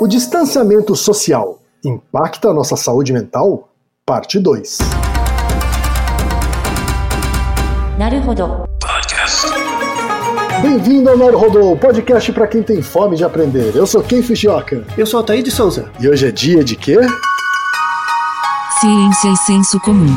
O distanciamento social impacta a nossa saúde mental? Parte 2. Bem-vindo ao Naruhodo, podcast para quem tem fome de aprender. Eu sou Ken Fujioka. Eu sou Altair de Souza. E hoje é dia de quê? Ciência e senso comum.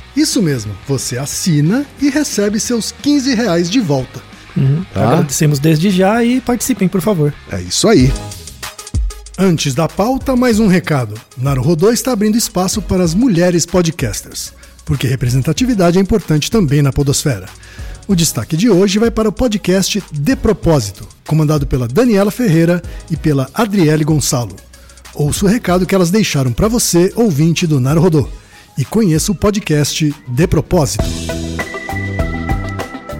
Isso mesmo, você assina e recebe seus 15 reais de volta. Uhum. Tá? Agradecemos desde já e participem, por favor. É isso aí. Antes da pauta, mais um recado. Naruhodô está abrindo espaço para as mulheres podcasters, porque representatividade é importante também na podosfera. O destaque de hoje vai para o podcast De Propósito, comandado pela Daniela Ferreira e pela Adriele Gonçalo. Ouça o recado que elas deixaram para você, ouvinte do Naruhodô e conheça o podcast De Propósito.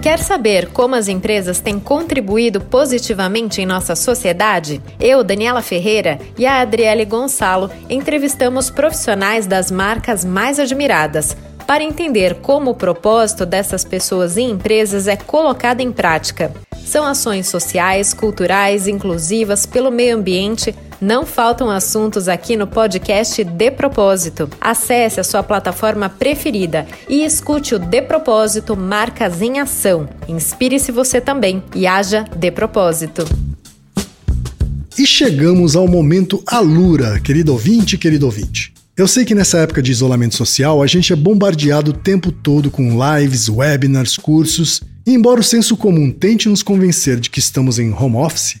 Quer saber como as empresas têm contribuído positivamente em nossa sociedade? Eu, Daniela Ferreira e a Adriele Gonçalo entrevistamos profissionais das marcas mais admiradas para entender como o propósito dessas pessoas e empresas é colocado em prática. São ações sociais, culturais, inclusivas pelo meio ambiente. Não faltam assuntos aqui no podcast De Propósito. Acesse a sua plataforma preferida e escute o De Propósito Marcas em Ação. Inspire-se você também e haja de propósito. E chegamos ao momento Alura, querido ouvinte, querido ouvinte. Eu sei que nessa época de isolamento social a gente é bombardeado o tempo todo com lives, webinars, cursos, e embora o senso comum tente nos convencer de que estamos em home office,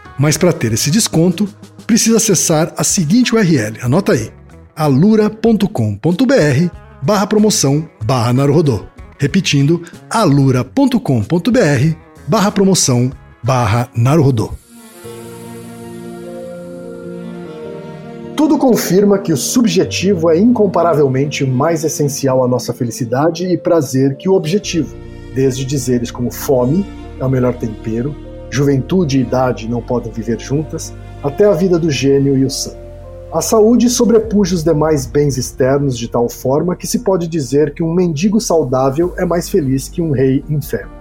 Mas para ter esse desconto, precisa acessar a seguinte URL, anota aí, alura.com.br barra promoção barra Naruhodô. Repetindo, alura.com.br barra promoção barra Naruhodô. Tudo confirma que o subjetivo é incomparavelmente mais essencial à nossa felicidade e prazer que o objetivo desde dizeres como fome é o melhor tempero, juventude e idade não podem viver juntas, até a vida do gênio e o sangue. A saúde sobrepuja os demais bens externos de tal forma que se pode dizer que um mendigo saudável é mais feliz que um rei enfermo.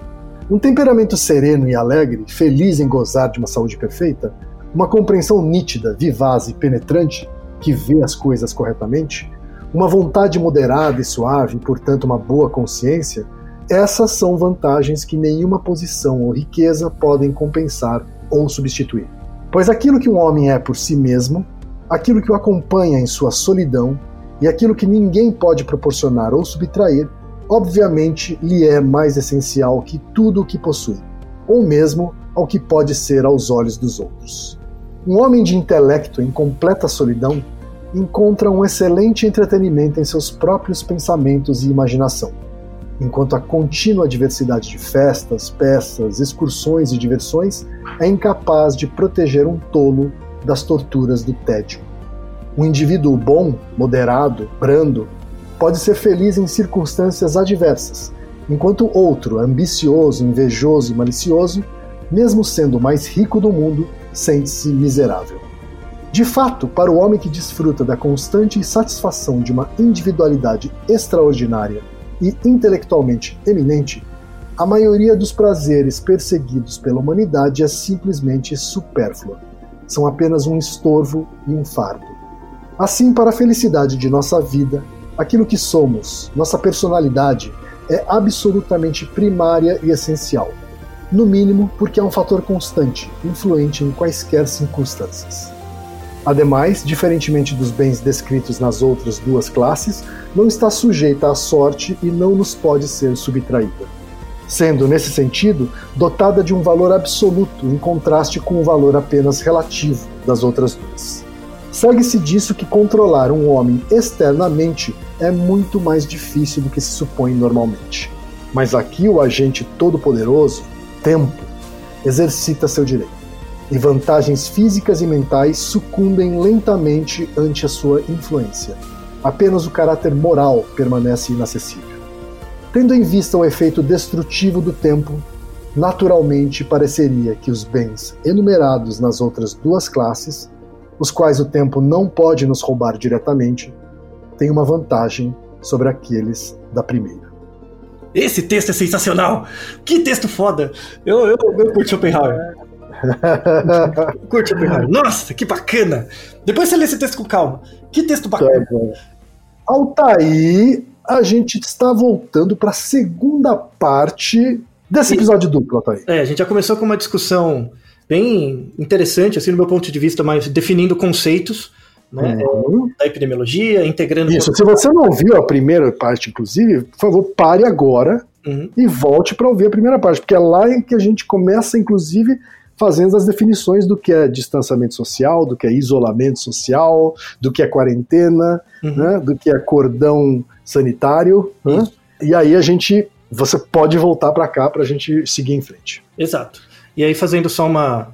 Um temperamento sereno e alegre, feliz em gozar de uma saúde perfeita, uma compreensão nítida, vivaz e penetrante, que vê as coisas corretamente, uma vontade moderada e suave, portanto uma boa consciência, essas são vantagens que nenhuma posição ou riqueza podem compensar ou substituir. Pois aquilo que um homem é por si mesmo, aquilo que o acompanha em sua solidão e aquilo que ninguém pode proporcionar ou subtrair, obviamente lhe é mais essencial que tudo o que possui, ou mesmo ao que pode ser aos olhos dos outros. Um homem de intelecto em completa solidão encontra um excelente entretenimento em seus próprios pensamentos e imaginação, enquanto a contínua diversidade de festas, peças, excursões e diversões é incapaz de proteger um tolo das torturas do tédio. Um indivíduo bom, moderado, brando, pode ser feliz em circunstâncias adversas, enquanto outro, ambicioso, invejoso e malicioso, mesmo sendo o mais rico do mundo, sente-se miserável. De fato, para o homem que desfruta da constante satisfação de uma individualidade extraordinária e intelectualmente eminente, a maioria dos prazeres perseguidos pela humanidade é simplesmente supérflua. São apenas um estorvo e um fardo. Assim, para a felicidade de nossa vida, aquilo que somos, nossa personalidade, é absolutamente primária e essencial. No mínimo, porque é um fator constante, influente em quaisquer circunstâncias. Ademais, diferentemente dos bens descritos nas outras duas classes, não está sujeita à sorte e não nos pode ser subtraída. Sendo, nesse sentido, dotada de um valor absoluto em contraste com o valor apenas relativo das outras duas. Segue-se disso que controlar um homem externamente é muito mais difícil do que se supõe normalmente. Mas aqui o agente todo-poderoso, tempo, exercita seu direito. E vantagens físicas e mentais sucumbem lentamente ante a sua influência. Apenas o caráter moral permanece inacessível. Tendo em vista o efeito destrutivo do tempo, naturalmente pareceria que os bens enumerados nas outras duas classes os quais o tempo não pode nos roubar diretamente, têm uma vantagem sobre aqueles da primeira. Esse texto é sensacional! Que texto foda! Eu, eu, eu curti Schopenhauer. curti Schopenhauer. Nossa, que bacana! Depois você lê esse texto com calma. Que texto bacana! Tá Altaí, a gente está voltando para a segunda parte desse episódio duplo, Altaí. É, a gente já começou com uma discussão bem interessante, assim, do meu ponto de vista, mas definindo conceitos né, uhum. da epidemiologia, integrando. Isso, se você não viu a primeira parte, inclusive, por favor, pare agora uhum. e volte para ouvir a primeira parte, porque é lá em que a gente começa, inclusive, fazendo as definições do que é distanciamento social, do que é isolamento social, do que é quarentena, uhum. né, do que é cordão sanitário. Né? E aí a gente. Você pode voltar para cá para a gente seguir em frente. Exato. E aí, fazendo só uma,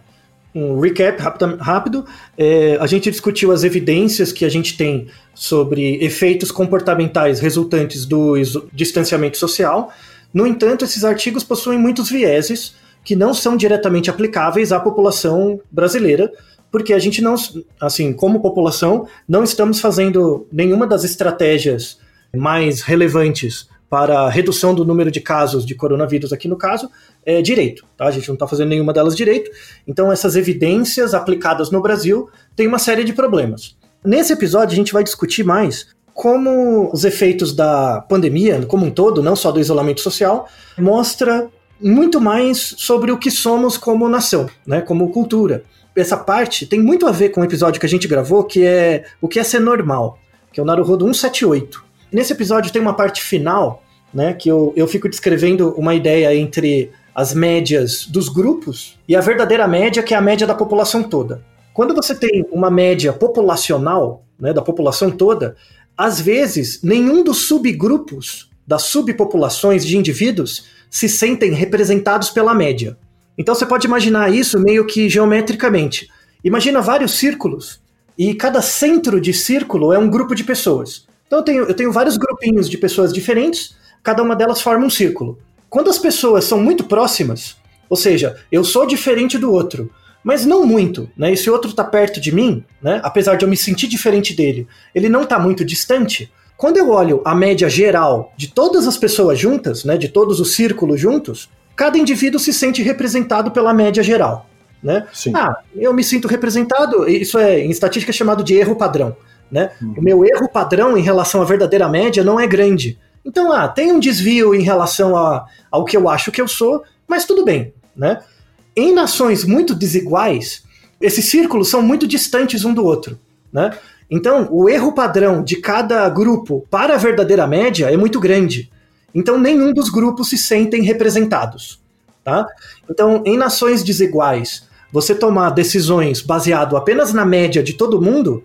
um recap rápido, rápido é, a gente discutiu as evidências que a gente tem sobre efeitos comportamentais resultantes do distanciamento social. No entanto, esses artigos possuem muitos vieses que não são diretamente aplicáveis à população brasileira, porque a gente não, assim, como população, não estamos fazendo nenhuma das estratégias mais relevantes para a redução do número de casos de coronavírus aqui no caso, é, direito. Tá? A gente não está fazendo nenhuma delas direito. Então, essas evidências aplicadas no Brasil têm uma série de problemas. Nesse episódio, a gente vai discutir mais como os efeitos da pandemia, como um todo, não só do isolamento social, mostra muito mais sobre o que somos como nação, né, como cultura. Essa parte tem muito a ver com o episódio que a gente gravou, que é o que é ser normal, que é o Naruhodo 178. Nesse episódio tem uma parte final, né, que eu, eu fico descrevendo uma ideia entre as médias dos grupos e a verdadeira média, que é a média da população toda. Quando você tem uma média populacional, né, da população toda, às vezes nenhum dos subgrupos das subpopulações de indivíduos se sentem representados pela média. Então você pode imaginar isso meio que geometricamente. Imagina vários círculos e cada centro de círculo é um grupo de pessoas. Então eu tenho, eu tenho vários grupinhos de pessoas diferentes, cada uma delas forma um círculo. Quando as pessoas são muito próximas, ou seja, eu sou diferente do outro, mas não muito, né? Esse outro está perto de mim, né? Apesar de eu me sentir diferente dele, ele não está muito distante. Quando eu olho a média geral de todas as pessoas juntas, né, de todos os círculos juntos, cada indivíduo se sente representado pela média geral, né? Sim. Ah, eu me sinto representado, isso é em estatística chamado de erro padrão, né? Uhum. O meu erro padrão em relação à verdadeira média não é grande. Então, ah, tem um desvio em relação a, ao que eu acho que eu sou, mas tudo bem, né? Em nações muito desiguais, esses círculos são muito distantes um do outro, né? Então, o erro padrão de cada grupo para a verdadeira média é muito grande. Então, nenhum dos grupos se sentem representados. Tá? Então, em nações desiguais, você tomar decisões baseado apenas na média de todo mundo,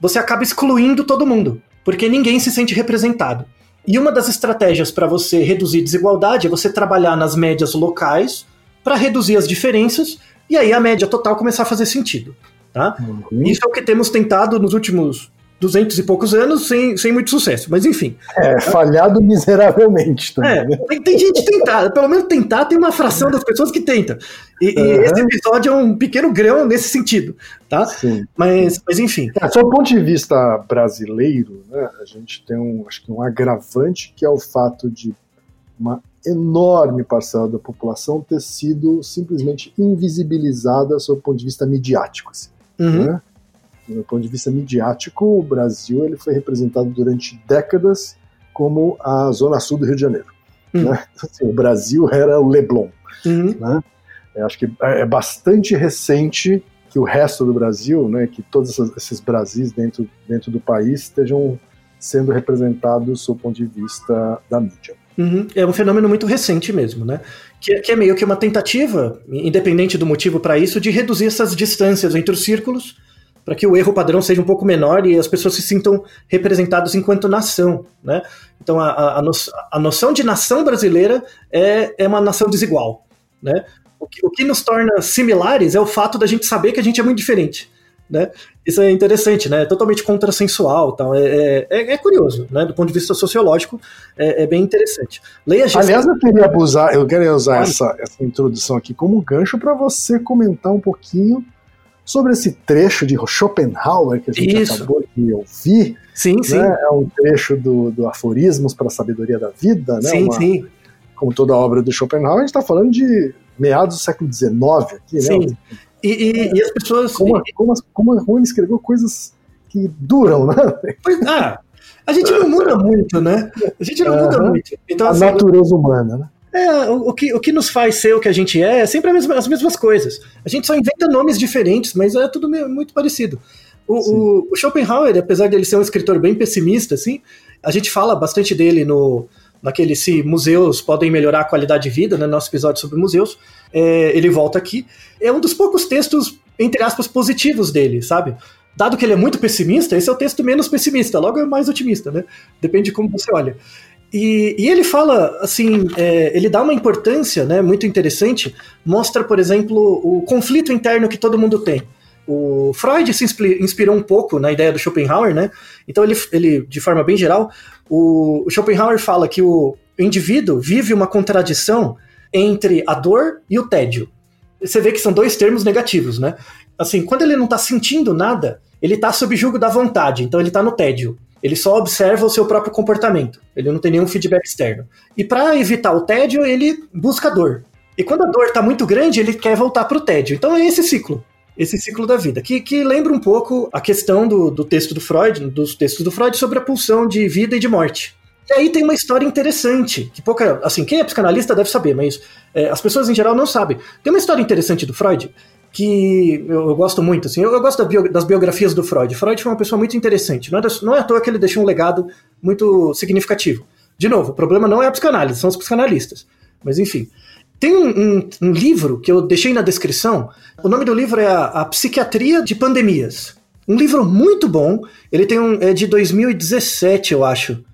você acaba excluindo todo mundo, porque ninguém se sente representado. E uma das estratégias para você reduzir desigualdade é você trabalhar nas médias locais para reduzir as diferenças e aí a média total começar a fazer sentido. Tá? Uhum. Isso é o que temos tentado nos últimos duzentos e poucos anos sem, sem muito sucesso, mas enfim. É, falhado miseravelmente também. É, né? tem, tem gente tentar, pelo menos tentar tem uma fração das pessoas que tenta. E, uhum. e, esse episódio é um pequeno grão nesse sentido, tá? Sim. Mas, mas enfim. É, do ponto de vista brasileiro, né, a gente tem um, acho que um agravante que é o fato de uma enorme parcela da população ter sido simplesmente invisibilizada sob o ponto de vista midiático. Assim. Uhum. Né? Do ponto de vista midiático, o Brasil ele foi representado durante décadas como a zona sul do Rio de Janeiro. Uhum. Né? Assim, o Brasil era o Leblon. Uhum. Né? Eu acho que é, é bastante recente que o resto do Brasil, né, que todos esses Brasis dentro, dentro do país estejam sendo representados sob o ponto de vista da mídia. Uhum. É um fenômeno muito recente mesmo, né? Que, que é meio que uma tentativa, independente do motivo para isso, de reduzir essas distâncias entre os círculos para que o erro padrão seja um pouco menor e as pessoas se sintam representadas enquanto nação, né? Então a, a, no, a noção de nação brasileira é, é uma nação desigual, né? O que, o que nos torna similares é o fato da gente saber que a gente é muito diferente né? Isso é interessante, né? É totalmente contrassensual, tal. É, é, é, é, curioso, né? Do ponto de vista sociológico, é, é bem interessante. Leia Aliás, eu queria abusar, eu queria usar essa, essa introdução aqui como gancho para você comentar um pouquinho sobre esse trecho de Schopenhauer que a gente Isso. acabou de ouvir. Sim, né? sim. É um trecho do, do Aforismos para a Sabedoria da Vida, né? Sim, Uma, sim. Como toda a obra do Schopenhauer, a gente está falando de meados do século XIX aqui, né? sim. E, e, e as pessoas. Como, como, como, como ele escreveu coisas que duram, né? Pois, ah, a gente não muda muito, né? A gente não uhum. muda muito. Então, a assim, natureza humana, né? É, o, o, que, o que nos faz ser o que a gente é é sempre mesma, as mesmas coisas. A gente só inventa nomes diferentes, mas é tudo muito parecido. O, o, o, Schopenhauer, apesar de ele ser um escritor bem pessimista, assim, a gente fala bastante dele no, naquele se museus podem melhorar a qualidade de vida, né, nosso episódio sobre museus, é, ele volta aqui. É um dos poucos textos, entre aspas, positivos dele, sabe? Dado que ele é muito pessimista, esse é o texto menos pessimista, logo é mais otimista, né? Depende de como você olha. E, e ele fala, assim, é, ele dá uma importância né, muito interessante, mostra, por exemplo, o conflito interno que todo mundo tem. O Freud se inspirou um pouco na ideia do Schopenhauer, né? Então ele, ele de forma bem geral, o, o Schopenhauer fala que o indivíduo vive uma contradição entre a dor e o tédio. Você vê que são dois termos negativos, né? Assim, quando ele não está sentindo nada, ele está sob julgo da vontade, então ele está no tédio. Ele só observa o seu próprio comportamento. Ele não tem nenhum feedback externo. E para evitar o tédio, ele busca dor. E quando a dor está muito grande, ele quer voltar para o tédio. Então é esse ciclo esse ciclo da vida, que, que lembra um pouco a questão do, do texto do Freud, dos textos do Freud sobre a pulsão de vida e de morte. E aí tem uma história interessante, que pouca, assim, quem é psicanalista deve saber, mas é, as pessoas em geral não sabem. Tem uma história interessante do Freud, que eu, eu gosto muito, assim, eu, eu gosto da bio, das biografias do Freud. Freud foi uma pessoa muito interessante, não é, não é à toa que ele deixou um legado muito significativo. De novo, o problema não é a psicanálise, são os psicanalistas. Mas enfim. Tem um, um, um, livro que eu deixei na descrição. O nome do livro é a, a, Psiquiatria de Pandemias. Um livro muito bom. Ele tem um, é de 2017, eu acho.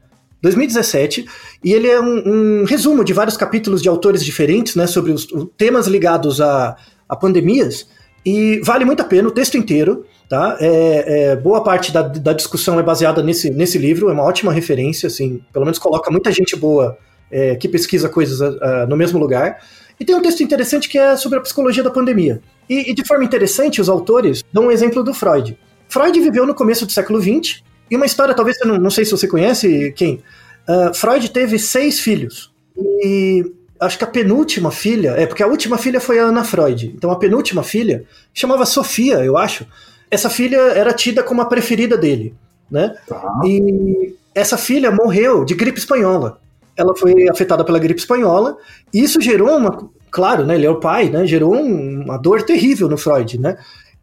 2017. E ele é um, um resumo de vários capítulos de autores diferentes, né, sobre os, temas ligados a, a, pandemias. E vale muito a pena o texto inteiro. Tá? É, é, boa parte da, da discussão é baseada nesse, nesse livro. É uma ótima referência, assim. Pelo menos coloca muita gente boa é, que pesquisa coisas uh, no mesmo lugar. E tem um texto interessante que é sobre a psicologia da pandemia. E, e, de forma interessante, os autores dão um exemplo do Freud. Freud viveu no começo do século XX, e uma história, talvez você não, não sei se você conhece, quem? Uh, Freud teve seis filhos. E acho que a penúltima filha, é porque a última filha foi a Ana Freud. Então a penúltima filha chamava Sofia, eu acho. Essa filha era tida como a preferida dele, né? Tá. E essa filha morreu de gripe espanhola ela foi afetada pela gripe espanhola, e isso gerou uma, claro, né, ele é o pai, né, gerou um, uma dor terrível no Freud, né,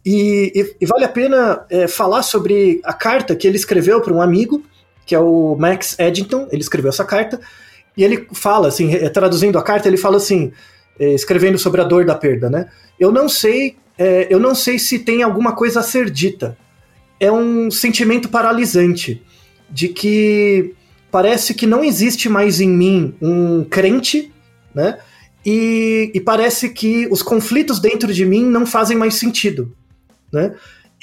E, e, e vale a pena é, falar sobre a carta que ele escreveu para um amigo, que é o Max Eddington, ele escreveu essa carta, e ele fala, assim, traduzindo a carta, ele fala assim, é, escrevendo sobre a dor da perda, né? Eu não sei, é, eu não sei se tem alguma coisa a ser dita. É um sentimento paralisante de que parece que não existe mais em mim um crente, né? E, e, parece que os conflitos dentro de mim não fazem mais sentido. Né?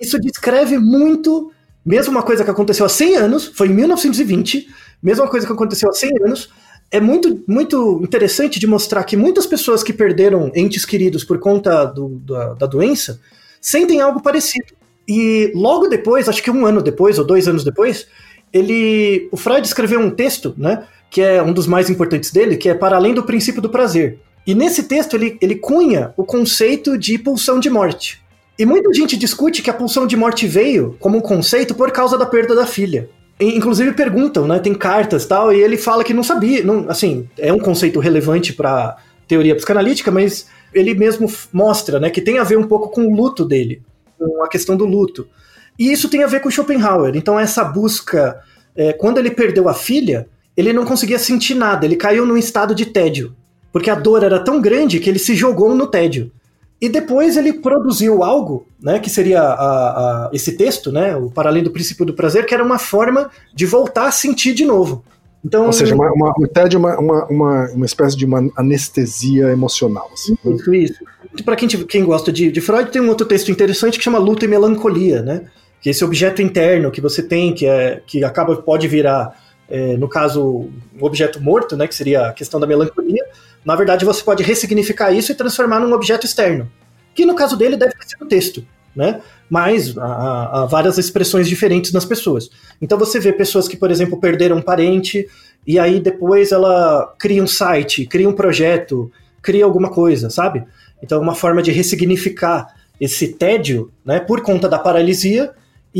Isso descreve muito, mesmo uma coisa que aconteceu há 100 anos, foi em 1920, mesma coisa que aconteceu há 100 anos, é muito, muito interessante de mostrar que muitas pessoas que perderam entes queridos por conta do, da, da doença sentem algo parecido. E logo depois, acho que um ano depois ou dois anos depois, ele, o Freud escreveu um texto, né, que é um dos mais importantes dele, que é para além do princípio do prazer. E nesse texto ele, ele cunha o conceito de pulsão de morte. E muita gente discute que a pulsão de morte veio como um conceito por causa da perda da filha. E, inclusive perguntam, né? Tem cartas tal, e ele fala que não sabia. Não, assim, é um conceito relevante para teoria psicanalítica, mas ele mesmo mostra, né, que tem a ver um pouco com o luto dele, com a questão do luto. E isso tem a ver com Schopenhauer. Então essa busca, é, quando ele perdeu a filha, ele não conseguia sentir nada. Ele caiu num estado de tédio, porque a dor era tão grande que ele se jogou no tédio. E depois ele produziu algo, né, que seria a, a, esse texto, né, o Para Além do Princípio do Prazer, que era uma forma de voltar a sentir de novo. Então, Ou seja, uma, uma, o TED é uma, uma, uma, uma espécie de uma anestesia emocional. Assim. Isso, isso. Para quem, quem gosta de, de Freud, tem um outro texto interessante que chama Luta e Melancolia, né? Que esse objeto interno que você tem, que, é, que acaba pode virar, é, no caso, um objeto morto, né? Que seria a questão da melancolia, na verdade, você pode ressignificar isso e transformar num objeto externo, que no caso dele deve ser o texto, né? Mas há, há, várias expressões diferentes nas pessoas. Então você vê pessoas que, por exemplo, perderam um parente e aí depois ela cria um site, cria um projeto, cria alguma coisa, sabe? Então é uma forma de ressignificar esse tédio, né, por conta da paralisia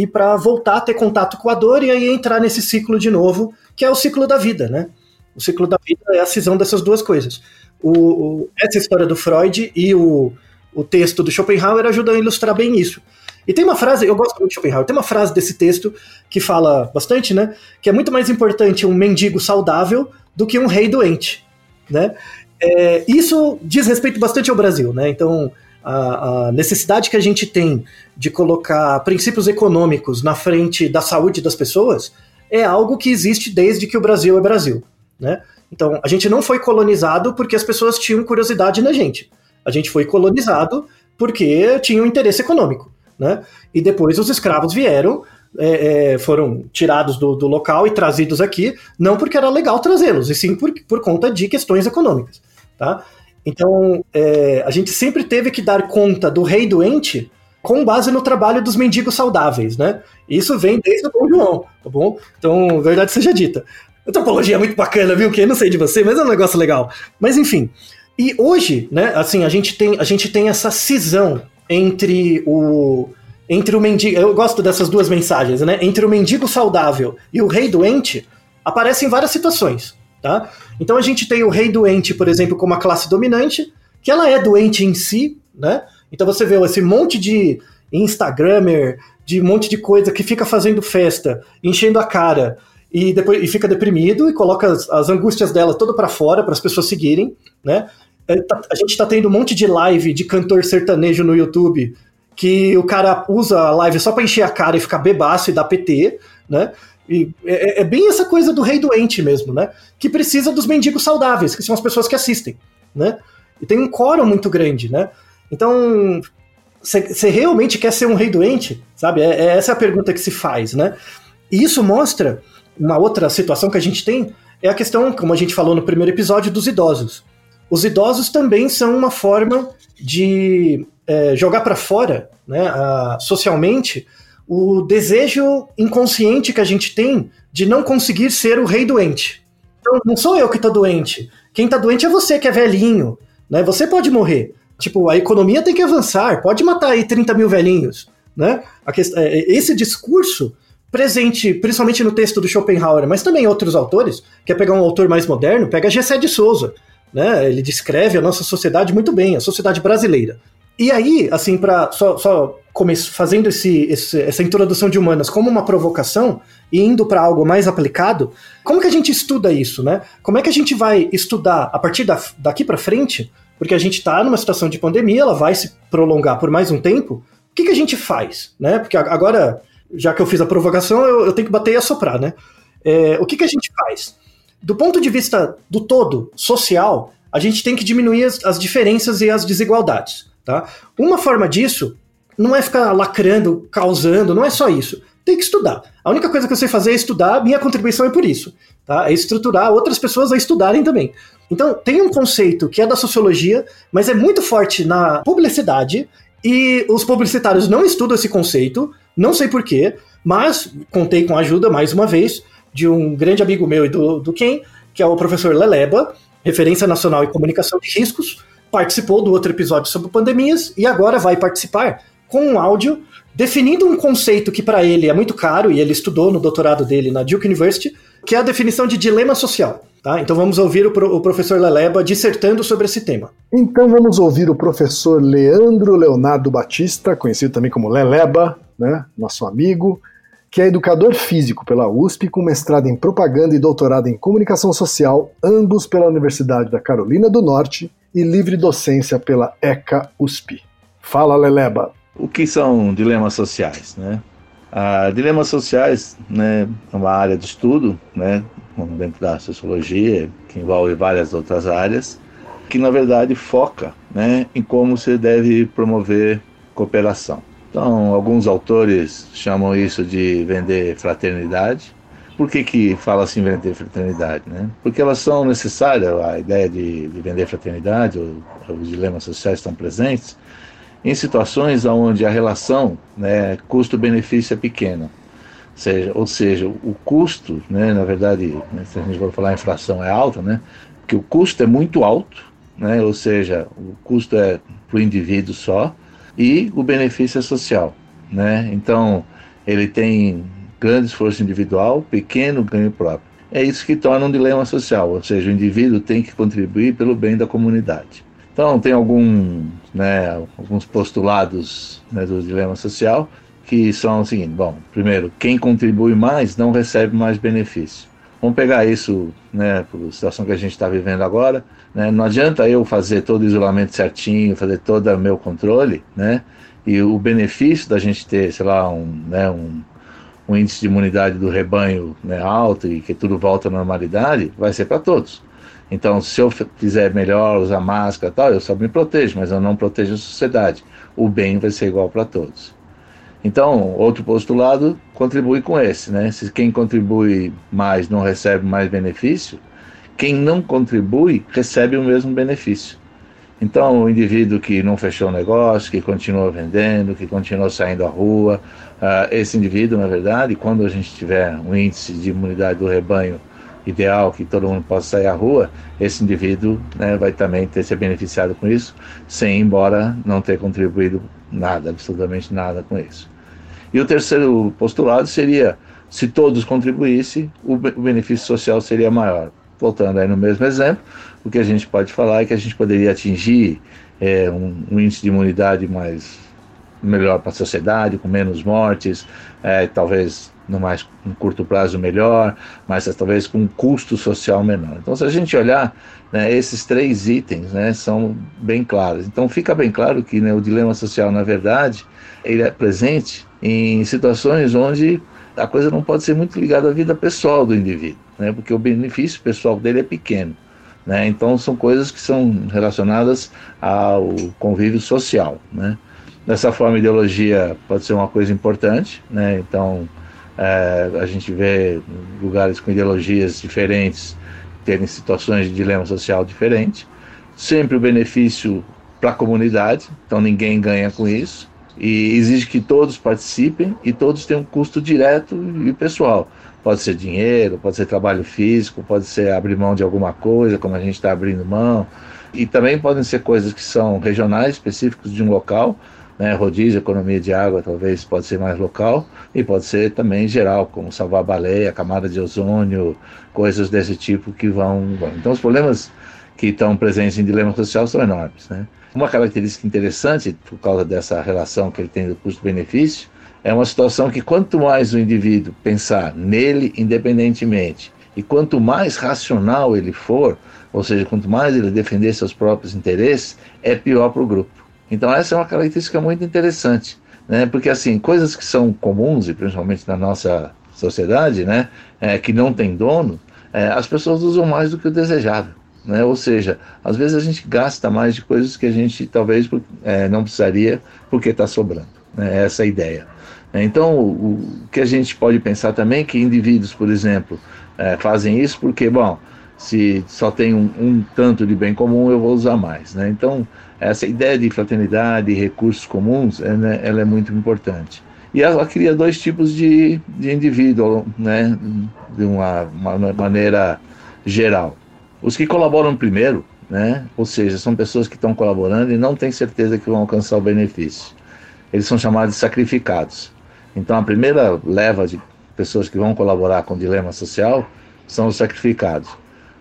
e para voltar a ter contato com a dor e aí entrar nesse ciclo de novo, que é o ciclo da vida, né? O ciclo da vida é a cisão dessas duas coisas. O, o, essa história do Freud e o, o texto do Schopenhauer ajudam a ilustrar bem isso. E tem uma frase, eu gosto muito de Schopenhauer, tem uma frase desse texto que fala bastante, né? Que é muito mais importante um mendigo saudável do que um rei doente, né? É, isso diz respeito bastante ao Brasil, né? Então, a, a, necessidade que a gente tem de colocar princípios econômicos na frente da saúde das pessoas é algo que existe desde que o Brasil é Brasil né? Então, a gente não foi colonizado porque as pessoas tinham curiosidade na gente. A gente foi colonizado porque tinha um interesse econômico, né? E depois os escravos vieram, é, é, foram tirados do, do, local e trazidos aqui, não porque era legal trazê-los, e sim por, por conta de questões econômicas, tá? Então, é, a gente sempre teve que dar conta do rei doente com base no trabalho dos mendigos saudáveis, né? Isso vem desde o Dom João, tá bom? Então, verdade seja dita. Antropologia é muito bacana, viu? Que eu não sei de você, mas é um negócio legal. Mas enfim. E hoje, né, assim, a gente tem, a gente tem essa cisão entre o entre o mendigo, eu gosto dessas duas mensagens, né? Entre o mendigo saudável e o rei doente, aparecem várias situações, tá? Então a gente tem o rei doente, por exemplo, como a classe dominante, que ela é doente em si, né? Então você vê esse monte de Instagrammer, de monte de coisa que fica fazendo festa, enchendo a cara, e depois e fica deprimido e coloca as, as angústias dela toda para fora para as pessoas seguirem, né? É, tá, a gente tá tendo um monte de live de cantor sertanejo no YouTube que o cara usa a live só para encher a cara e ficar bebaço e dar PT, né? E é, é, bem essa coisa do rei doente mesmo, né? Que precisa dos mendigos saudáveis, que são as pessoas que assistem, né? E tem um coro muito grande, né? Então, você realmente quer ser um rei doente? Sabe? É, é essa a pergunta que se faz, né? E isso mostra uma outra situação que a gente tem é a questão, como a gente falou no primeiro episódio, dos idosos. Os idosos também são uma forma de é, jogar para fora, né, a, socialmente, o desejo inconsciente que a gente tem de não conseguir ser o rei doente. Então, não sou eu que tô doente. Quem tá doente é você que é velhinho. Né? Você pode morrer. Tipo, a economia tem que avançar. Pode matar aí 30 mil velhinhos. Né? Questão, é, esse discurso presente principalmente no texto do Schopenhauer, mas também outros autores, quer pegar um autor mais moderno, pega Gessé de Souza, né? Ele descreve a nossa sociedade muito bem, a sociedade brasileira. E aí, assim, para só, só fazendo esse, esse, essa introdução de humanas como uma provocação e indo para algo mais aplicado, como que a gente estuda isso, né? Como é que a gente vai estudar a partir da, daqui para frente? Porque a gente está numa situação de pandemia, ela vai se prolongar por mais um tempo. O que, que a gente faz, né? Porque agora, já que eu fiz a provocação, eu, eu tenho que bater e assoprar, né? É, o que, que a gente faz? Do ponto de vista do todo, social, a gente tem que diminuir as, as diferenças e as desigualdades. Tá? Uma forma disso não é ficar lacrando, causando, não é só isso. Tem que estudar. A única coisa que eu sei fazer é estudar, minha contribuição é por isso. Tá? É estruturar outras pessoas a estudarem também. Então, tem um conceito que é da sociologia, mas é muito forte na publicidade, e os publicitários não estudam esse conceito, não sei porquê, mas contei com a ajuda, mais uma vez, de um grande amigo meu e do, do Ken, que é o professor Leleba, referência nacional em comunicação de riscos, participou do outro episódio sobre pandemias e agora vai participar com um áudio definindo um conceito que para ele é muito caro e ele estudou no doutorado dele na Duke University, que é a definição de dilema social. Tá? Então vamos ouvir o, pro, o professor Leleba dissertando sobre esse tema. Então vamos ouvir o professor Leandro Leonardo Batista, conhecido também como Leleba, né? nosso amigo, que é educador físico pela USP, com mestrado em propaganda e doutorado em comunicação social, ambos pela Universidade da Carolina do Norte e livre docência pela ECA USP. Fala, Leleba. O que são dilemas sociais, né? Ah, dilemas sociais né, é uma área de estudo, né, dentro da sociologia, que envolve várias outras áreas, que na verdade foca né, em como se deve promover cooperação. Então, alguns autores chamam isso de vender fraternidade. Por que, que fala assim vender fraternidade? Né? Porque elas são necessárias, a ideia de, de vender fraternidade, os dilemas sociais estão presentes, em situações onde a relação né, custo-benefício é pequena. Seja, ou seja, o custo, né, na verdade, né, se a gente for falar inflação é alta, né, porque o custo é muito alto, né, ou seja, o custo é para o indivíduo só, e o benefício é social. Né? Então, ele tem grande esforço individual, pequeno ganho próprio. É isso que torna um dilema social, ou seja, o indivíduo tem que contribuir pelo bem da comunidade. Então, tem algum, né, alguns postulados né, do dilema social que são o seguinte: bom, primeiro, quem contribui mais não recebe mais benefício. Vamos pegar isso, né, a situação que a gente está vivendo agora. Né? Não adianta eu fazer todo o isolamento certinho, fazer todo o meu controle, né? E o benefício da gente ter, sei lá, um, né, um, um índice de imunidade do rebanho né, alto e que tudo volta à normalidade, vai ser para todos. Então, se eu fizer melhor, usar máscara tal, eu só me protejo, mas eu não protejo a sociedade. O bem vai ser igual para todos. Então, outro postulado contribui com esse, né? Se quem contribui mais não recebe mais benefício, quem não contribui recebe o mesmo benefício. Então, o indivíduo que não fechou o negócio, que continua vendendo, que continua saindo à rua, esse indivíduo, na verdade, quando a gente tiver um índice de imunidade do rebanho ideal, que todo mundo possa sair à rua, esse indivíduo né, vai também ter se beneficiado com isso, sem embora não ter contribuído nada, absolutamente nada com isso. E o terceiro postulado seria, se todos contribuíssem, o benefício social seria maior. Voltando aí no mesmo exemplo, o que a gente pode falar é que a gente poderia atingir é, um, um índice de imunidade mais melhor para a sociedade, com menos mortes, é, talvez no mais um curto prazo melhor, mas talvez com um custo social menor. Então, se a gente olhar, né, esses três itens né, são bem claros. Então, fica bem claro que né, o dilema social, na verdade, ele é presente em situações onde a coisa não pode ser muito ligada à vida pessoal do indivíduo, né, porque o benefício pessoal dele é pequeno. Né, então, são coisas que são relacionadas ao convívio social. Né. Dessa forma, ideologia pode ser uma coisa importante, né, então é, a gente vê lugares com ideologias diferentes terem situações de dilema social diferente. Sempre o benefício para a comunidade, então ninguém ganha com isso. E exige que todos participem e todos tenham um custo direto e pessoal. Pode ser dinheiro, pode ser trabalho físico, pode ser abrir mão de alguma coisa, como a gente está abrindo mão. E também podem ser coisas que são regionais, específicos de um local, né, rodízio, economia de água, talvez pode ser mais local e pode ser também geral, como salvar a baleia, camada de ozônio, coisas desse tipo que vão. Então, os problemas que estão presentes em dilema social são enormes. Né? Uma característica interessante, por causa dessa relação que ele tem do custo-benefício, é uma situação que quanto mais o indivíduo pensar nele independentemente e quanto mais racional ele for, ou seja, quanto mais ele defender seus próprios interesses, é pior para o grupo. Então essa é uma característica muito interessante, né? Porque assim coisas que são comuns e principalmente na nossa sociedade, né, é, que não tem dono, é, as pessoas usam mais do que o desejável. Né? Ou seja, às vezes a gente gasta mais de coisas que a gente talvez é, não precisaria porque está sobrando. Né? Essa é a ideia. Então, o, o, que a gente pode pensar também é que indivíduos, por exemplo, é, fazem isso porque, bom, se só tem um, um, tanto de bem comum, eu vou usar mais. Né? Então, essa ideia de fraternidade e recursos comuns, é, né, ela é muito importante. E ela cria dois tipos de, de indivíduo, né, de uma, uma maneira geral. Os que colaboram primeiro, né, ou seja, são pessoas que estão colaborando e não têm certeza que vão alcançar o benefício. Eles são chamados de sacrificados. Então, a primeira leva de pessoas que vão colaborar com o dilema social são os sacrificados.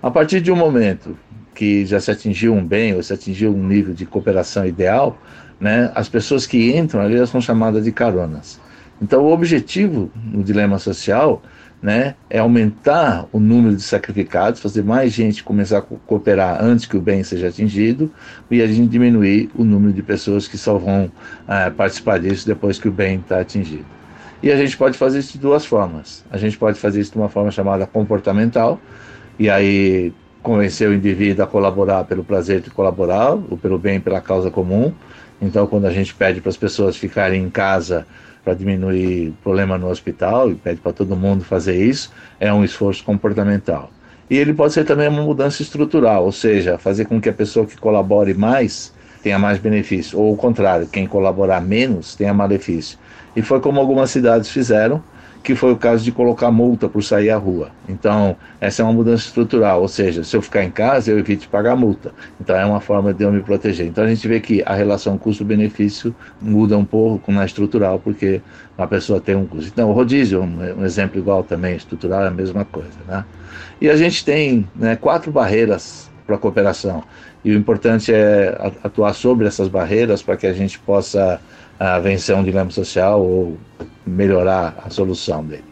A partir de um momento que já se atingiu um bem ou se atingiu um nível de cooperação ideal, né, as pessoas que entram ali são chamadas de caronas. Então, o objetivo no dilema social né, é aumentar o número de sacrificados, fazer mais gente começar a cooperar antes que o bem seja atingido e a gente diminuir o número de pessoas que só vão uh, participar disso depois que o bem está atingido. E a gente pode fazer isso de duas formas. A gente pode fazer isso de uma forma chamada comportamental, e aí convencer o indivíduo a colaborar pelo prazer de colaborar, ou pelo bem pela causa comum. Então, quando a gente pede para as pessoas ficarem em casa para diminuir problema no hospital e pede para todo mundo fazer isso, é um esforço comportamental. E ele pode ser também uma mudança estrutural, ou seja, fazer com que a pessoa que colabore mais tenha mais benefício, ou o contrário, quem colaborar menos tenha malefício. E foi como algumas cidades fizeram, que foi o caso de colocar multa por sair à rua. Então, essa é uma mudança estrutural, ou seja, se eu ficar em casa, eu evito pagar multa. Então, é uma forma de eu me proteger. Então, a gente vê que a relação custo-benefício muda um pouco na estrutural, porque a pessoa tem um custo. Então, o rodízio, um, um exemplo igual também, estrutural, é a mesma coisa. Né? E a gente tem né, quatro barreiras para a cooperação. E o importante é atuar sobre essas barreiras para que a gente possa uh, vencer um dilema social ou melhorar a solução dele.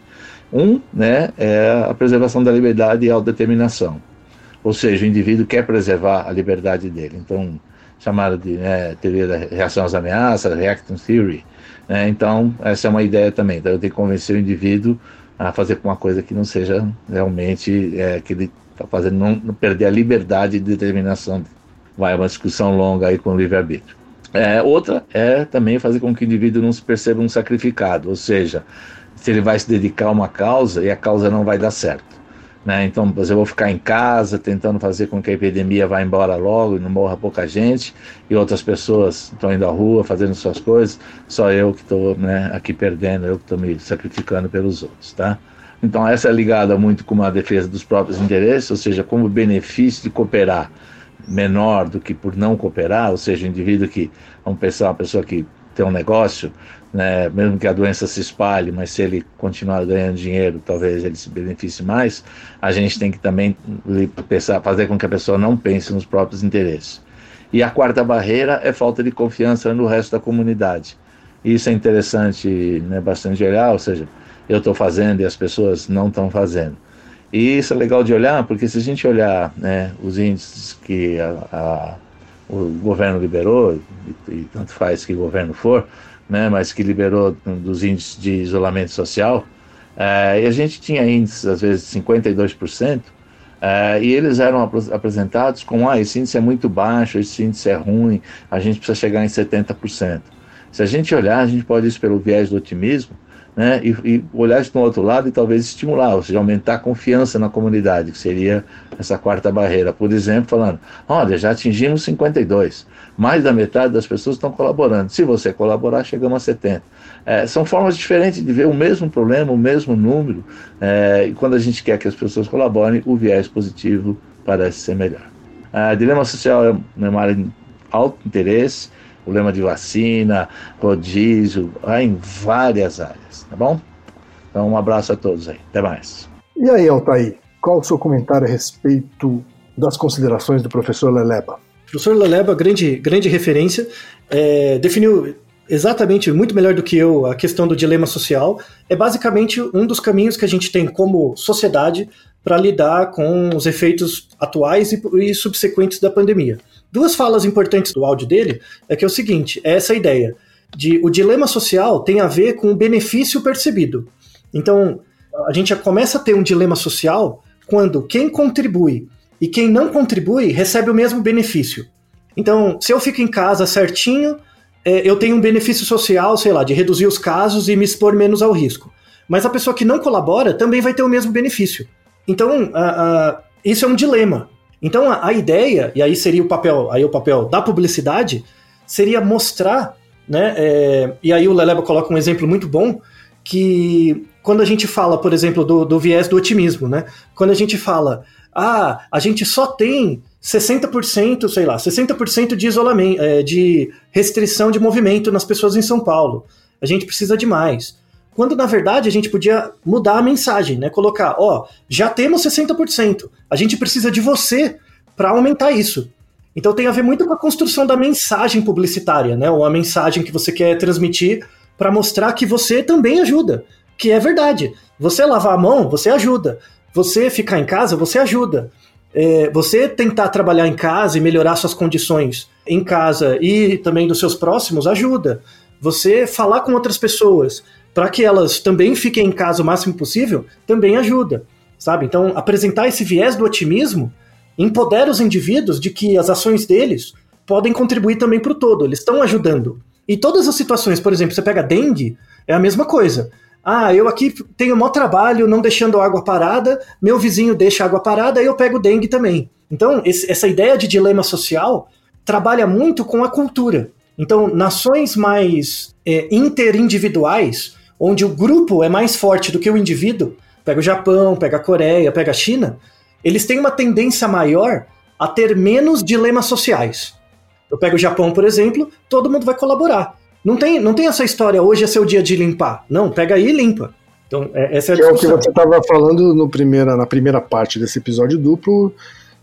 Um né, é a preservação da liberdade e autodeterminação. Ou seja, o indivíduo quer preservar a liberdade dele. Então, chamada de né, teoria da reação às ameaças, reaction theory. Né, então, essa é uma ideia também. Então, eu tenho que convencer o indivíduo a fazer uma coisa que não seja realmente é, que ele está fazendo não, não, perder a liberdade de determinação. Vai uma discussão longa aí com o livre-arbítrio. É, outra é também fazer com que o indivíduo não se perceba um sacrificado, ou seja, se ele vai se dedicar a uma causa e a causa não vai dar certo. Né? Então, eu vou ficar em casa tentando fazer com que a epidemia vá embora logo e não morra pouca gente, e outras pessoas estão indo à rua fazendo suas coisas, só eu que estou né, aqui perdendo, eu que estou me sacrificando pelos outros. Tá? Então, essa é ligada muito com a defesa dos próprios interesses, ou seja, como benefício de cooperar menor do que por não cooperar, ou seja, o indivíduo que, vamos pensar, uma pessoa que tem um negócio, né, mesmo que a doença se espalhe, mas se ele continuar ganhando dinheiro, talvez ele se beneficie mais, a gente tem que também pensar, fazer com que a pessoa não pense nos próprios interesses. E a quarta barreira é falta de confiança no resto da comunidade. Isso é interessante, né, bastante olhar, ou seja, eu estou fazendo e as pessoas não estão fazendo. E isso é legal de olhar, porque se a gente olhar né, os índices que a, a, o governo liberou, e, e, tanto faz que governo for, né, mas que liberou dos índices de isolamento social, é, e a gente tinha índices, às vezes, de 52%, é, e eles eram ap apresentados com: ah, esse índice é muito baixo, esse índice é ruim, a gente precisa chegar em 70%. Se a gente olhar, a gente pode ir pelo viés do otimismo, né, e, e olhar isso do outro lado e talvez estimular, ou seja, aumentar a confiança na comunidade, que seria essa quarta barreira. Por exemplo, falando: olha, já atingimos 52, mais da metade das pessoas estão colaborando. Se você colaborar, chegamos a 70. É, são formas diferentes de ver o mesmo problema, o mesmo número, é, e quando a gente quer que as pessoas colaborem, o viés positivo parece ser melhor. É, dilema social é uma área de alto interesse, problema de vacina, rodízio, em várias áreas, tá bom? Então, um abraço a todos aí. Até mais. E aí, Altair, qual o seu comentário a respeito das considerações do professor Leleba. O professor Leleba, grande, grande referência, é, definiu exatamente, muito melhor do que eu, a questão do dilema social. É basicamente um dos caminhos que a gente tem como sociedade para lidar com os efeitos atuais e, e, subsequentes da pandemia. Duas falas importantes do áudio dele é que é o seguinte: é essa ideia de o dilema social tem a ver com o benefício percebido. Então, a gente já começa a ter um dilema social quando quem contribui e quem não contribui recebe o mesmo benefício. Então, se eu fico em casa certinho, é, eu tenho um benefício social, sei lá, de reduzir os casos e me expor menos ao risco. Mas a pessoa que não colabora também vai ter o mesmo benefício. Então, isso é um dilema. Então, a, a, ideia, e aí seria o papel, aí o papel da publicidade, seria mostrar, né? É, e aí o Leleba coloca um exemplo muito bom, que quando a gente fala, por exemplo, do, do viés do otimismo, né? Quando a gente fala, ah, a gente só tem 60%, sei lá, 60% de isolamento, é, de restrição de movimento nas pessoas em São Paulo. A gente precisa de mais. Quando na verdade a gente podia mudar a mensagem, né? Colocar, ó, já temos 60%, a gente precisa de você para aumentar isso. Então tem a ver muito com a construção da mensagem publicitária, né? Ou a mensagem que você quer transmitir para mostrar que você também ajuda, que é verdade. Você lavar a mão, você ajuda. Você ficar em casa, você ajuda é, você tentar trabalhar em casa e melhorar suas condições em casa e também dos seus próximos ajuda. Você falar com outras pessoas para que elas também fiquem em casa o máximo possível também ajuda, sabe? Então, apresentar esse viés do otimismo empodera os indivíduos de que as ações deles podem contribuir também para o todo, eles estão ajudando. E todas as situações, por exemplo, você pega dengue, é a mesma coisa. Ah, eu aqui tenho maior trabalho não deixando água parada, meu vizinho deixa água parada, aí eu pego dengue também. Então, esse, essa ideia de dilema social trabalha muito com a cultura. Então, nações mais é, interindividuais, onde o grupo é mais forte do que o indivíduo, pega o Japão, pega a Coreia, pega a China, eles têm uma tendência maior a ter menos dilemas sociais. Eu pego o Japão, por exemplo, todo mundo vai colaborar. Não tem, não tem essa história, hoje é seu dia de limpar. Não, pega aí e limpa. Então, é, essa é a discussão. É o que você estava falando no primeira, na primeira parte desse episódio duplo,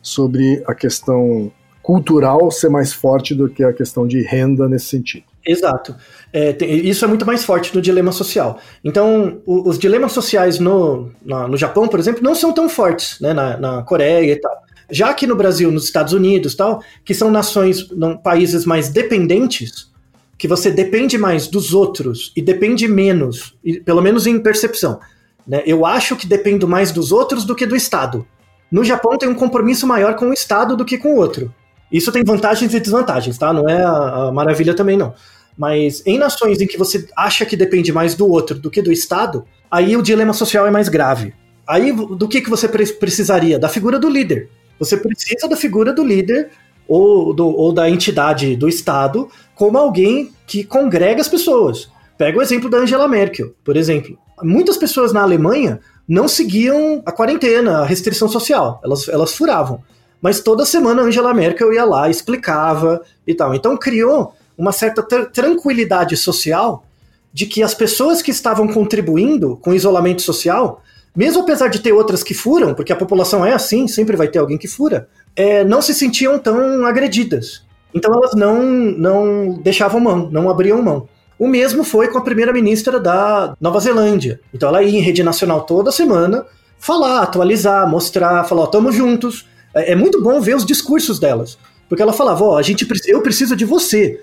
sobre a questão cultural ser mais forte do que a questão de renda nesse sentido. Exato. É, tem, isso é muito mais forte no dilema social. Então, o, os dilemas sociais no, na, no Japão, por exemplo, não são tão fortes, né, na, na Coreia e tal. Já aqui no Brasil, nos Estados Unidos tal, que são nações, não, países mais dependentes, que você depende mais dos outros e depende menos, pelo menos em percepção. Né? Eu acho que dependo mais dos outros do que do Estado. No Japão tem um compromisso maior com o Estado do que com o outro. Isso tem vantagens e desvantagens, tá? Não é a, a maravilha também, não. Mas em nações em que você acha que depende mais do outro do que do Estado, aí o dilema social é mais grave. Aí do que, que você precisaria? Da figura do líder. Você precisa da figura do líder ou, do, ou da entidade do Estado como alguém que congrega as pessoas. Pega o exemplo da Angela Merkel, por exemplo. Muitas pessoas na Alemanha não seguiam a quarentena, a restrição social, elas, elas furavam. Mas toda semana a Angela Merkel ia lá, explicava e tal. Então criou uma certa tranquilidade social de que as pessoas que estavam contribuindo com o isolamento social, mesmo apesar de ter outras que furam, porque a população é assim, sempre vai ter alguém que fura, é, não se sentiam tão agredidas. Então elas não, não deixavam mão, não abriam mão. O mesmo foi com a primeira-ministra da Nova Zelândia. Então ela ia em rede nacional toda semana falar, atualizar, mostrar, falar, ó, tamo juntos. É, é, muito bom ver os discursos delas. Porque ela falava, ó, a gente, eu preciso de você.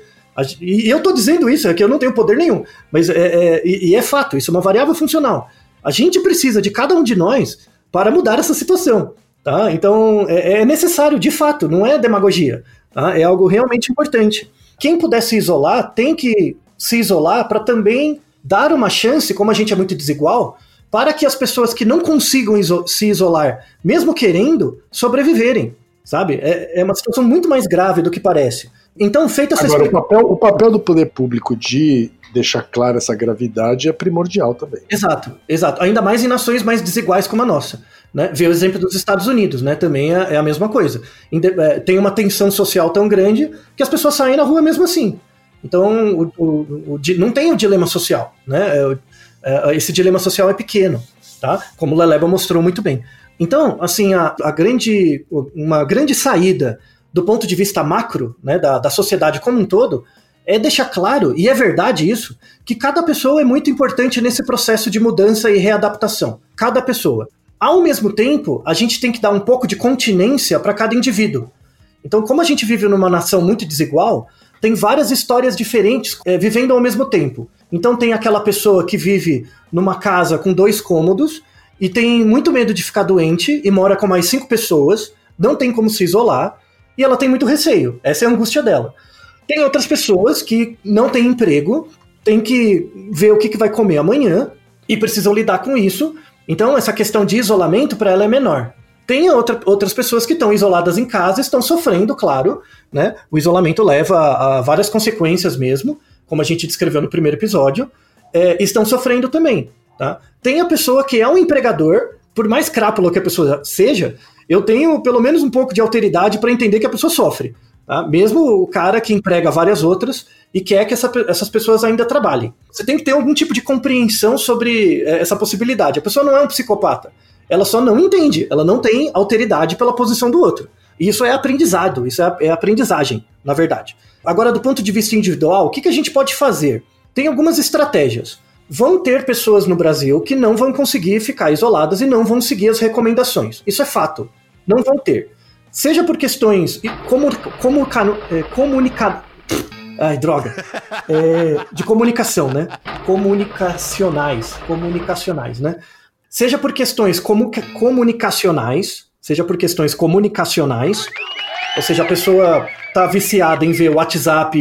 E eu tô dizendo isso, é que eu não tenho poder nenhum. Mas é, é, e é fato, isso é uma variável funcional. A gente precisa de cada um de nós para mudar essa situação. Tá? Então é, é necessário, de fato, não é demagogia. Tá? É algo realmente importante. Quem puder se isolar tem que se isolar para também dar uma chance, como a gente é muito desigual, para que as pessoas que não consigam iso se isolar, mesmo querendo, sobreviverem. Sabe? É, é, uma situação muito mais grave do que parece. Então, feita essa Agora, o papel, o papel do poder público de deixar clara essa gravidade é primordial também. Exato, exato. Ainda mais em nações mais desiguais como a nossa. Né? Vê o exemplo dos Estados Unidos, né? Também é, é a mesma coisa. É, tem uma tensão social tão grande que as pessoas saem na rua mesmo assim. Então, o, o, o, não tem o dilema social, né? É, esse dilema social é pequeno, tá? Como Leleba mostrou muito bem. Então, assim, a, a grande, uma grande saída do ponto de vista macro, né, da, da sociedade como um todo, é deixar claro, e é verdade isso, que cada pessoa é muito importante nesse processo de mudança e readaptação. Cada pessoa. Ao mesmo tempo, a gente tem que dar um pouco de continência para cada indivíduo. Então, como a gente vive numa nação muito desigual, tem várias histórias diferentes é, vivendo ao mesmo tempo. Então, tem aquela pessoa que vive numa casa com dois cômodos e tem muito medo de ficar doente e mora com mais cinco pessoas, não tem como se isolar e ela tem muito receio. Essa é a angústia dela. Tem outras pessoas que não têm emprego, tem que ver o que, que vai comer amanhã e precisam lidar com isso. Então, essa questão de isolamento para ela é menor. Tem outra, outras pessoas que estão isoladas em casa, estão sofrendo, claro, né? O isolamento leva a, a várias consequências mesmo, como a gente descreveu no primeiro episódio, é, estão sofrendo também. Tá? Tem a pessoa que é um empregador, por mais crápula que a pessoa seja, eu tenho pelo menos um pouco de alteridade para entender que a pessoa sofre. Tá? Mesmo o cara que emprega várias outras e quer que essa, essas pessoas ainda trabalhem. Você tem que ter algum tipo de compreensão sobre é, essa possibilidade. A pessoa não é um psicopata. Ela só não entende, ela não tem alteridade pela posição do outro. Isso é aprendizado, isso é, é aprendizagem, na verdade. Agora, do ponto de vista individual, o que, que a gente pode fazer? Tem algumas estratégias vão ter pessoas no Brasil que não vão conseguir ficar isoladas e não vão seguir as recomendações. Isso é fato não vão ter. Seja por questões como, como, é, comunica, ai, droga, é, de comunicação, né? Comunicacionais, comunicacionais, né? Seja por questões como, comunicacionais, seja por questões comunicacionais, ou seja, a pessoa tá viciada em ver WhatsApp,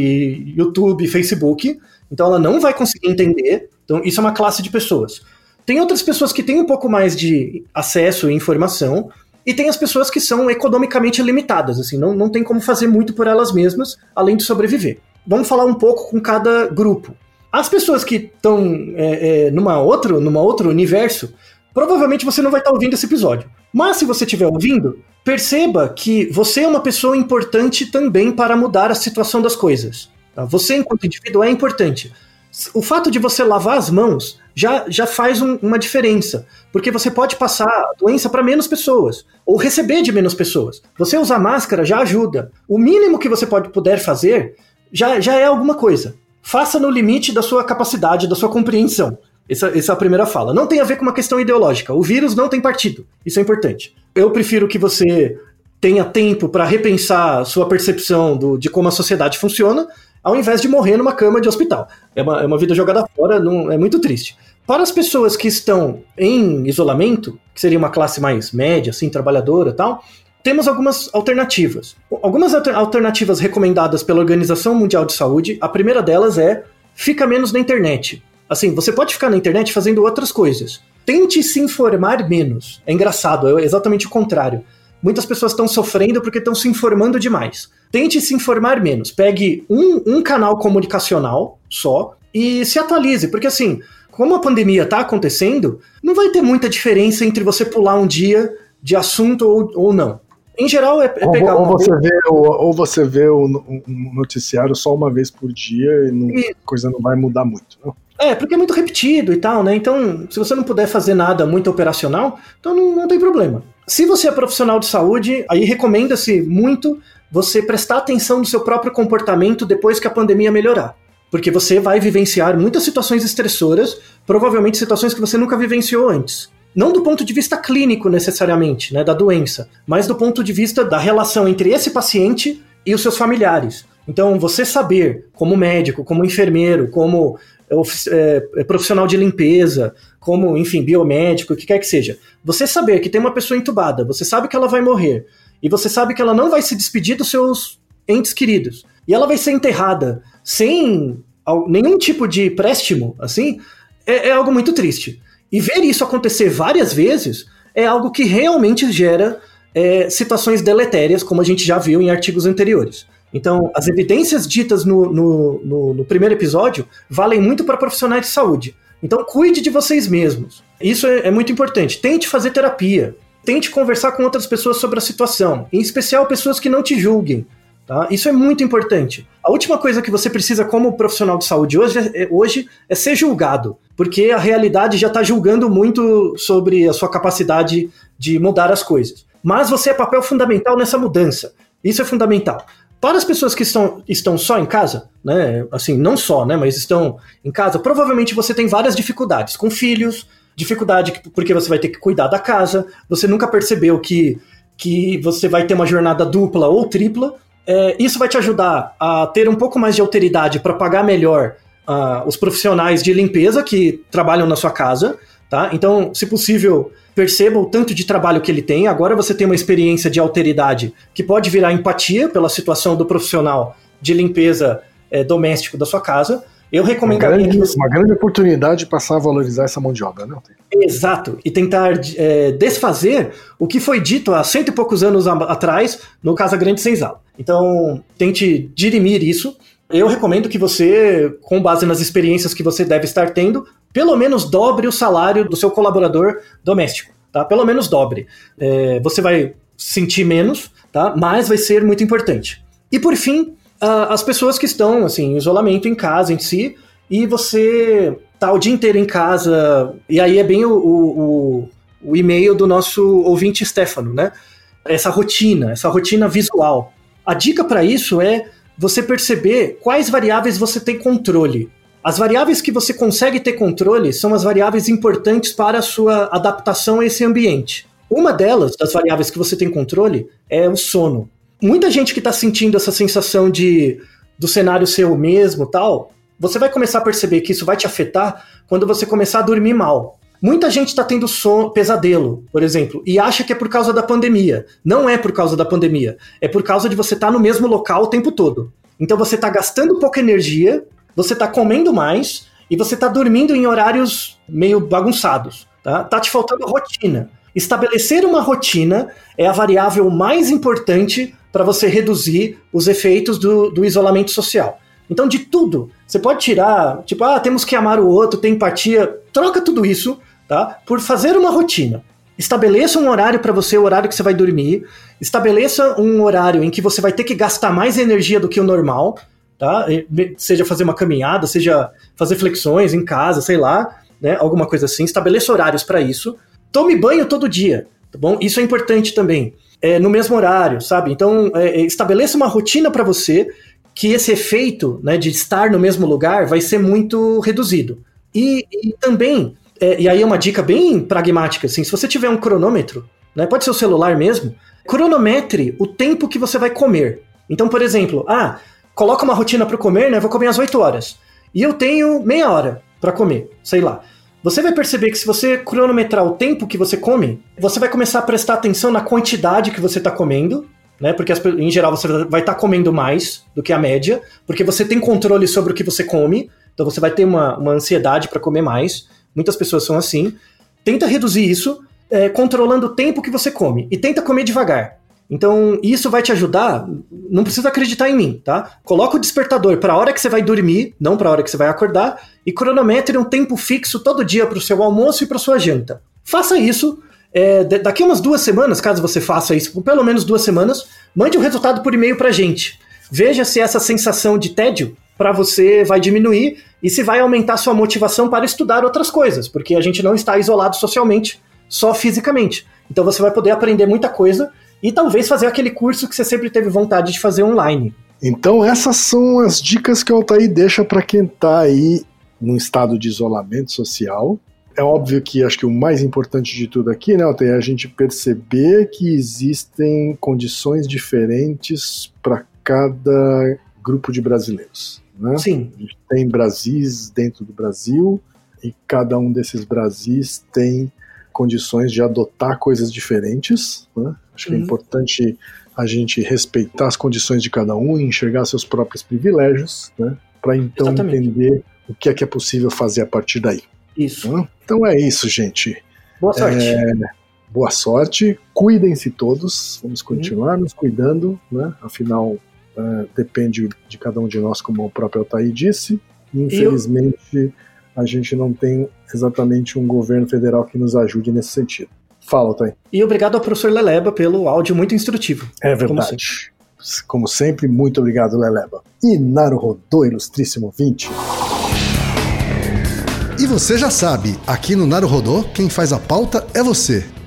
YouTube, Facebook, então ela não vai conseguir entender. Então isso é uma classe de pessoas. Tem outras pessoas que têm um pouco mais de acesso e informação, e tem as pessoas que são economicamente limitadas, assim, não, não tem como fazer muito por elas mesmas, além de sobreviver. Vamos falar um pouco com cada grupo. As pessoas que estão é, é, numa outro, numa outro universo, provavelmente você não vai estar tá ouvindo esse episódio. Mas se você estiver ouvindo, perceba que você é uma pessoa importante também para mudar a situação das coisas. Tá? Você, enquanto indivíduo, é importante. O fato de você lavar as mãos já, já faz um, uma diferença, porque você pode passar a doença para menos pessoas, ou receber de menos pessoas. Você usar máscara já ajuda. O mínimo que você pode puder fazer já, já é alguma coisa. Faça no limite da sua capacidade, da sua compreensão. Essa, essa é a primeira fala. Não tem a ver com uma questão ideológica. O vírus não tem partido. Isso é importante. Eu prefiro que você tenha tempo para repensar sua percepção do, de como a sociedade funciona ao invés de morrer numa cama de hospital. É uma, é uma vida jogada fora, não, é muito triste. Para as pessoas que estão em isolamento, que seria uma classe mais média, assim, trabalhadora tal, temos algumas alternativas. Algumas alternativas recomendadas pela Organização Mundial de Saúde, a primeira delas é fica menos na internet. Assim, você pode ficar na internet fazendo outras coisas. Tente se informar menos. É engraçado, é exatamente o contrário. Muitas pessoas estão sofrendo porque estão se informando demais. Tente se informar menos. Pegue um, um canal comunicacional só e se atualize, porque assim, como a pandemia está acontecendo, não vai ter muita diferença entre você pular um dia de assunto ou, ou não. Em geral, é, é pegar ou, ou você vê ou, ou, você vê o, um noticiário só uma vez por dia e, não, e... a coisa não vai mudar muito, não? É, porque é muito repetido e tal, né? Então, se você não puder fazer nada muito operacional, então não, não tem problema. Se você é profissional de saúde, aí recomenda-se muito você prestar atenção no seu próprio comportamento depois que a pandemia melhorar. Porque você vai vivenciar muitas situações estressoras, provavelmente situações que você nunca vivenciou antes. Não do ponto de vista clínico necessariamente, né, da doença, mas do ponto de vista da relação entre esse paciente e os seus familiares. Então, você saber, como médico, como enfermeiro, como é, é, profissional de limpeza, como, enfim, biomédico, o que quer que seja, você saber que tem uma pessoa entubada, você sabe que ela vai morrer, e você sabe que ela não vai se despedir dos seus entes queridos, e ela vai ser enterrada sem nenhum tipo de empréstimo, assim, é, é algo muito triste. E ver isso acontecer várias vezes é algo que realmente gera é, situações deletérias, como a gente já viu em artigos anteriores. Então, as evidências ditas no, no, no, no primeiro episódio valem muito para profissionais de saúde. Então, cuide de vocês mesmos. Isso é, é muito importante. Tente fazer terapia. Tente conversar com outras pessoas sobre a situação, em especial pessoas que não te julguem. Tá? Isso é muito importante. A última coisa que você precisa como profissional de saúde hoje é, hoje é ser julgado, porque a realidade já está julgando muito sobre a sua capacidade de mudar as coisas. Mas você é papel fundamental nessa mudança. Isso é fundamental. Para as pessoas que estão, estão só em casa, né, assim, não só, né, mas estão em casa, provavelmente você tem várias dificuldades com filhos, dificuldade porque você vai ter que cuidar da casa, você nunca percebeu que, que você vai ter uma jornada dupla ou tripla. É, isso vai te ajudar a ter um pouco mais de alteridade para pagar melhor uh, os profissionais de limpeza que trabalham na sua casa, tá? Então, se possível, perceba o tanto de trabalho que ele tem. Agora você tem uma experiência de alteridade que pode virar empatia pela situação do profissional de limpeza é, doméstico da sua casa. Eu recomendaria uma grande, que você... uma grande oportunidade de passar a valorizar essa mão de obra, né? Exato, e tentar é, desfazer o que foi dito há cento e poucos anos a, atrás no Casa Grande Senzala. Então, tente dirimir isso. Eu recomendo que você, com base nas experiências que você deve estar tendo, pelo menos dobre o salário do seu colaborador doméstico, tá? Pelo menos dobre. É, você vai sentir menos, tá? Mas vai ser muito importante. E por fim, uh, as pessoas que estão assim, em isolamento em casa em si, e você tá o dia inteiro em casa, e aí é bem o, o, o e-mail do nosso ouvinte Stefano, né? Essa rotina, essa rotina visual. A dica para isso é você perceber quais variáveis você tem controle. As variáveis que você consegue ter controle são as variáveis importantes para a sua adaptação a esse ambiente. Uma delas, das variáveis que você tem controle, é o sono. Muita gente que está sentindo essa sensação de do cenário ser o mesmo tal, você vai começar a perceber que isso vai te afetar quando você começar a dormir mal. Muita gente está tendo sono, pesadelo, por exemplo, e acha que é por causa da pandemia. Não é por causa da pandemia. É por causa de você estar tá no mesmo local o tempo todo. Então você está gastando pouca energia você tá comendo mais e você tá dormindo em horários meio bagunçados, tá? Tá te faltando rotina. Estabelecer uma rotina é a variável mais importante para você reduzir os efeitos do, do isolamento social. Então, de tudo, você pode tirar, tipo, ah, temos que amar o outro, ter empatia, troca tudo isso, tá? Por fazer uma rotina. Estabeleça um horário para você, o horário que você vai dormir. Estabeleça um horário em que você vai ter que gastar mais energia do que o normal tá? Seja fazer uma caminhada, seja fazer flexões em casa, sei lá, né? Alguma coisa assim. Estabeleça horários para isso. Tome banho todo dia, tá bom? Isso é importante também. É, no mesmo horário, sabe? Então, é, é estabeleça uma rotina para você que esse efeito né, de estar no mesmo lugar vai ser muito reduzido. E, e também, é, e aí é uma dica bem pragmática, assim, se você tiver um cronômetro, né, pode ser o celular mesmo, cronometre o tempo que você vai comer. Então, por exemplo, ah, coloca uma rotina para comer, né? Vou comer às 8 horas. E eu tenho meia hora para comer, sei lá. Você vai perceber que se você cronometrar o tempo que você come, você vai começar a prestar atenção na quantidade que você está comendo, né? Porque em geral você vai estar tá comendo mais do que a média, porque você tem controle sobre o que você come, então você vai ter uma, uma ansiedade para comer mais. Muitas pessoas são assim. Tenta reduzir isso, é, controlando o tempo que você come, e tenta comer devagar. Então, isso vai te ajudar. Não precisa acreditar em mim, tá? Coloca o despertador para a hora que você vai dormir, não para a hora que você vai acordar, e cronometre um tempo fixo todo dia para o seu almoço e para sua janta. Faça isso. É, daqui umas duas semanas, caso você faça isso por pelo menos duas semanas, mande o um resultado por e-mail para gente. Veja se essa sensação de tédio para você vai diminuir e se vai aumentar sua motivação para estudar outras coisas, porque a gente não está isolado socialmente, só fisicamente. Então você vai poder aprender muita coisa e talvez fazer aquele curso que você sempre teve vontade de fazer online. Então essas são as dicas que o Altair deixa para quem está aí num estado de isolamento social. É óbvio que acho que o mais importante de tudo aqui, né, Altair, é a gente perceber que existem condições diferentes para cada grupo de brasileiros. Né? Sim. A gente tem Brasis dentro do Brasil e cada um desses Brasis tem condições de adotar coisas diferentes. Né? Acho que é uhum. é importante a gente respeitar as condições de cada um e enxergar seus próprios privilégios, né? para então Exatamente. entender o que é que é possível fazer a partir daí. Isso. Né? Então é isso, gente. Boa sorte. É, boa sorte. Cuidem-se todos. Vamos continuar uhum. nos cuidando, né? Afinal, é, depende de cada um de nós, como o próprio Altair disse. Infelizmente, Eu... a gente não tem exatamente um governo federal que nos ajude nesse sentido. Fala, Thay. E obrigado ao professor Leleba pelo áudio muito instrutivo. É verdade. Como sempre, muito obrigado, Leleba. E Naruhodô, ilustríssimo 20. E você já sabe, aqui no Naruhodô, quem faz a pauta é você.